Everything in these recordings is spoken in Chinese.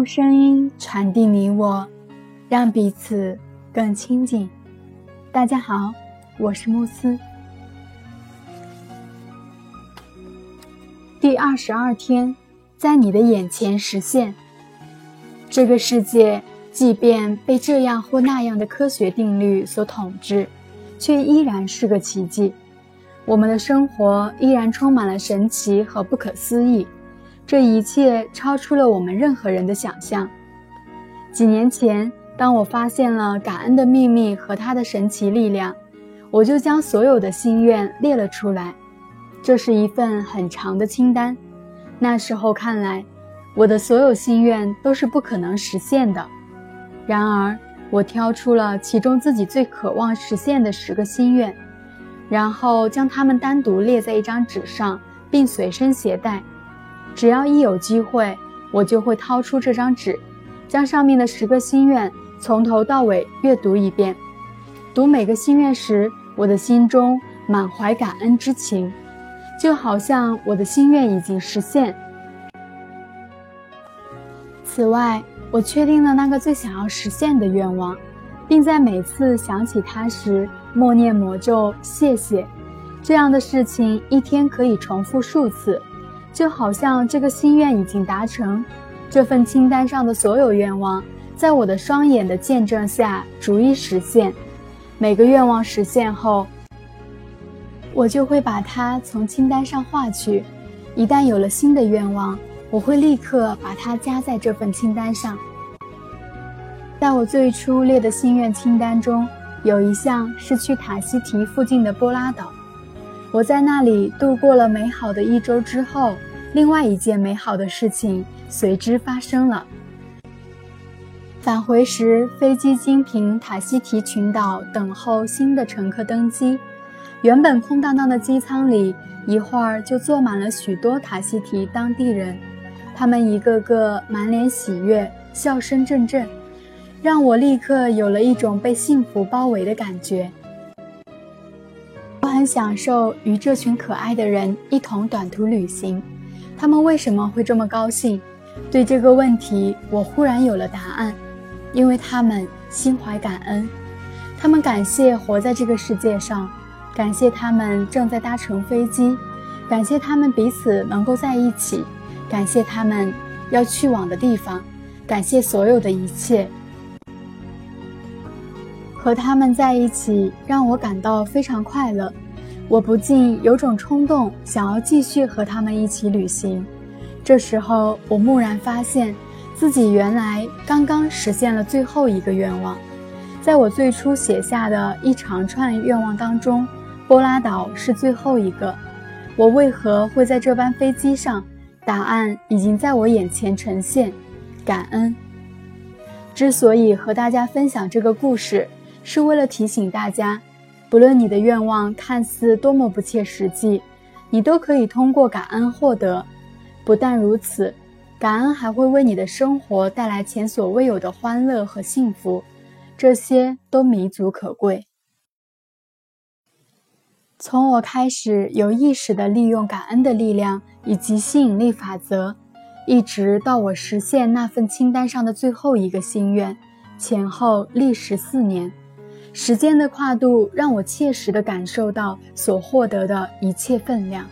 用声音传递你我，让彼此更亲近。大家好，我是慕斯。第二十二天，在你的眼前实现。这个世界，即便被这样或那样的科学定律所统治，却依然是个奇迹。我们的生活依然充满了神奇和不可思议。这一切超出了我们任何人的想象。几年前，当我发现了感恩的秘密和它的神奇力量，我就将所有的心愿列了出来。这是一份很长的清单。那时候看来，我的所有心愿都是不可能实现的。然而，我挑出了其中自己最渴望实现的十个心愿，然后将它们单独列在一张纸上，并随身携带。只要一有机会，我就会掏出这张纸，将上面的十个心愿从头到尾阅读一遍。读每个心愿时，我的心中满怀感恩之情，就好像我的心愿已经实现。此外，我确定了那个最想要实现的愿望，并在每次想起它时默念魔咒“谢谢”。这样的事情一天可以重复数次。就好像这个心愿已经达成，这份清单上的所有愿望，在我的双眼的见证下逐一实现。每个愿望实现后，我就会把它从清单上划去。一旦有了新的愿望，我会立刻把它加在这份清单上。在我最初列的心愿清单中，有一项是去塔希提附近的波拉岛。我在那里度过了美好的一周之后，另外一件美好的事情随之发生了。返回时，飞机经停塔希提群岛，等候新的乘客登机。原本空荡荡的机舱里，一会儿就坐满了许多塔希提当地人，他们一个个满脸喜悦，笑声阵阵，让我立刻有了一种被幸福包围的感觉。享受与这群可爱的人一同短途旅行，他们为什么会这么高兴？对这个问题，我忽然有了答案，因为他们心怀感恩，他们感谢活在这个世界上，感谢他们正在搭乘飞机，感谢他们彼此能够在一起，感谢他们要去往的地方，感谢所有的一切。和他们在一起让我感到非常快乐。我不禁有种冲动，想要继续和他们一起旅行。这时候，我蓦然发现，自己原来刚刚实现了最后一个愿望。在我最初写下的一长串愿望当中，波拉岛是最后一个。我为何会在这班飞机上？答案已经在我眼前呈现。感恩。之所以和大家分享这个故事，是为了提醒大家。不论你的愿望看似多么不切实际，你都可以通过感恩获得。不但如此，感恩还会为你的生活带来前所未有的欢乐和幸福，这些都弥足可贵。从我开始有意识地利用感恩的力量以及吸引力法则，一直到我实现那份清单上的最后一个心愿，前后历时四年。时间的跨度让我切实地感受到所获得的一切分量。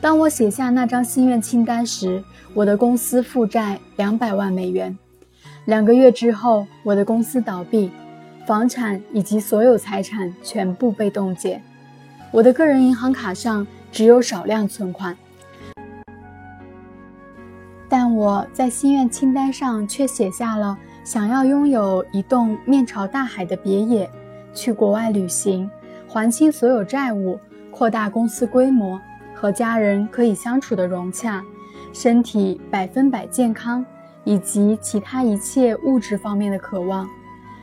当我写下那张心愿清单时，我的公司负债两百万美元。两个月之后，我的公司倒闭，房产以及所有财产全部被冻结。我的个人银行卡上只有少量存款，但我在心愿清单上却写下了想要拥有一栋面朝大海的别野。去国外旅行，还清所有债务，扩大公司规模，和家人可以相处的融洽，身体百分百健康，以及其他一切物质方面的渴望。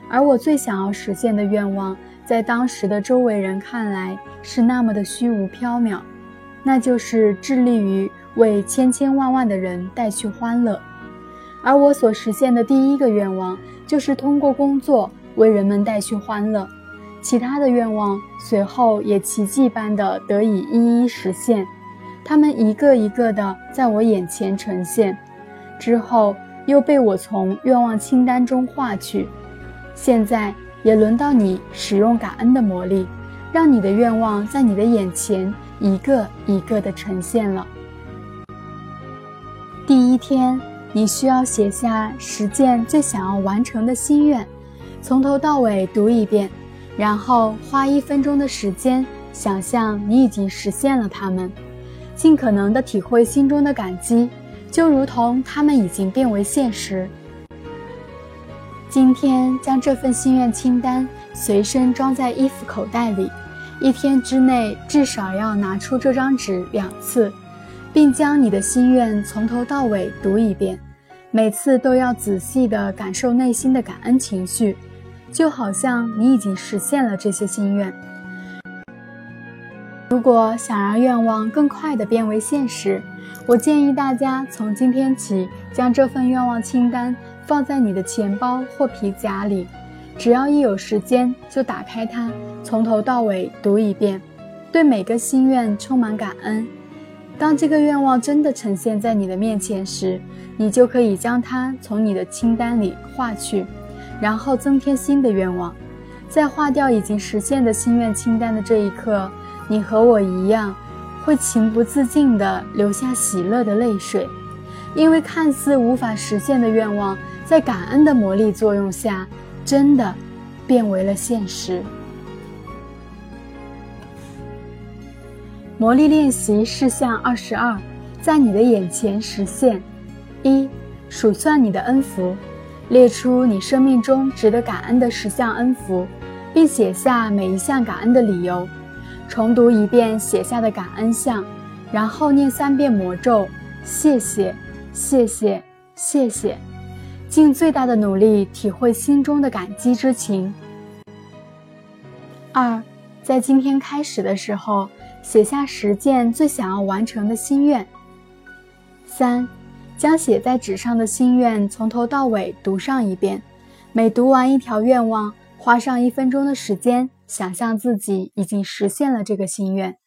而我最想要实现的愿望，在当时的周围人看来是那么的虚无缥缈，那就是致力于为千千万万的人带去欢乐。而我所实现的第一个愿望，就是通过工作为人们带去欢乐。其他的愿望随后也奇迹般的得以一一实现，他们一个一个的在我眼前呈现。之后又被我从愿望清单中划去。现在也轮到你使用感恩的魔力，让你的愿望在你的眼前一个一个的呈现了。第一天，你需要写下十件最想要完成的心愿，从头到尾读一遍，然后花一分钟的时间想象你已经实现了它们，尽可能的体会心中的感激，就如同它们已经变为现实。今天将这份心愿清单随身装在衣服口袋里，一天之内至少要拿出这张纸两次，并将你的心愿从头到尾读一遍，每次都要仔细地感受内心的感恩情绪，就好像你已经实现了这些心愿。如果想让愿望更快地变为现实，我建议大家从今天起将这份愿望清单。放在你的钱包或皮夹里，只要一有时间就打开它，从头到尾读一遍，对每个心愿充满感恩。当这个愿望真的呈现在你的面前时，你就可以将它从你的清单里划去，然后增添新的愿望。在划掉已经实现的心愿清单的这一刻，你和我一样，会情不自禁地流下喜乐的泪水，因为看似无法实现的愿望。在感恩的魔力作用下，真的变为了现实。魔力练习事项二十二，在你的眼前实现：一、数算你的恩福，列出你生命中值得感恩的十项恩福，并写下每一项感恩的理由。重读一遍写下的感恩项，然后念三遍魔咒：谢谢，谢谢，谢谢。尽最大的努力体会心中的感激之情。二，在今天开始的时候，写下十件最想要完成的心愿。三，将写在纸上的心愿从头到尾读上一遍，每读完一条愿望，花上一分钟的时间，想象自己已经实现了这个心愿，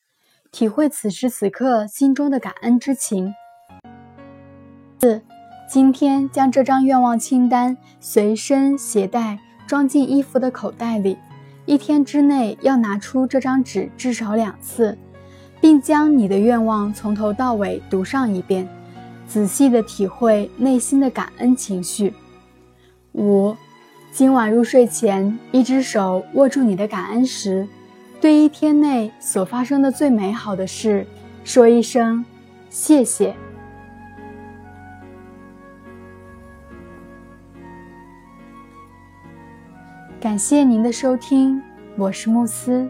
体会此时此刻心中的感恩之情。四。今天将这张愿望清单随身携带，装进衣服的口袋里。一天之内要拿出这张纸至少两次，并将你的愿望从头到尾读上一遍，仔细的体会内心的感恩情绪。五，今晚入睡前，一只手握住你的感恩石，对一天内所发生的最美好的事说一声谢谢。感谢您的收听，我是慕斯。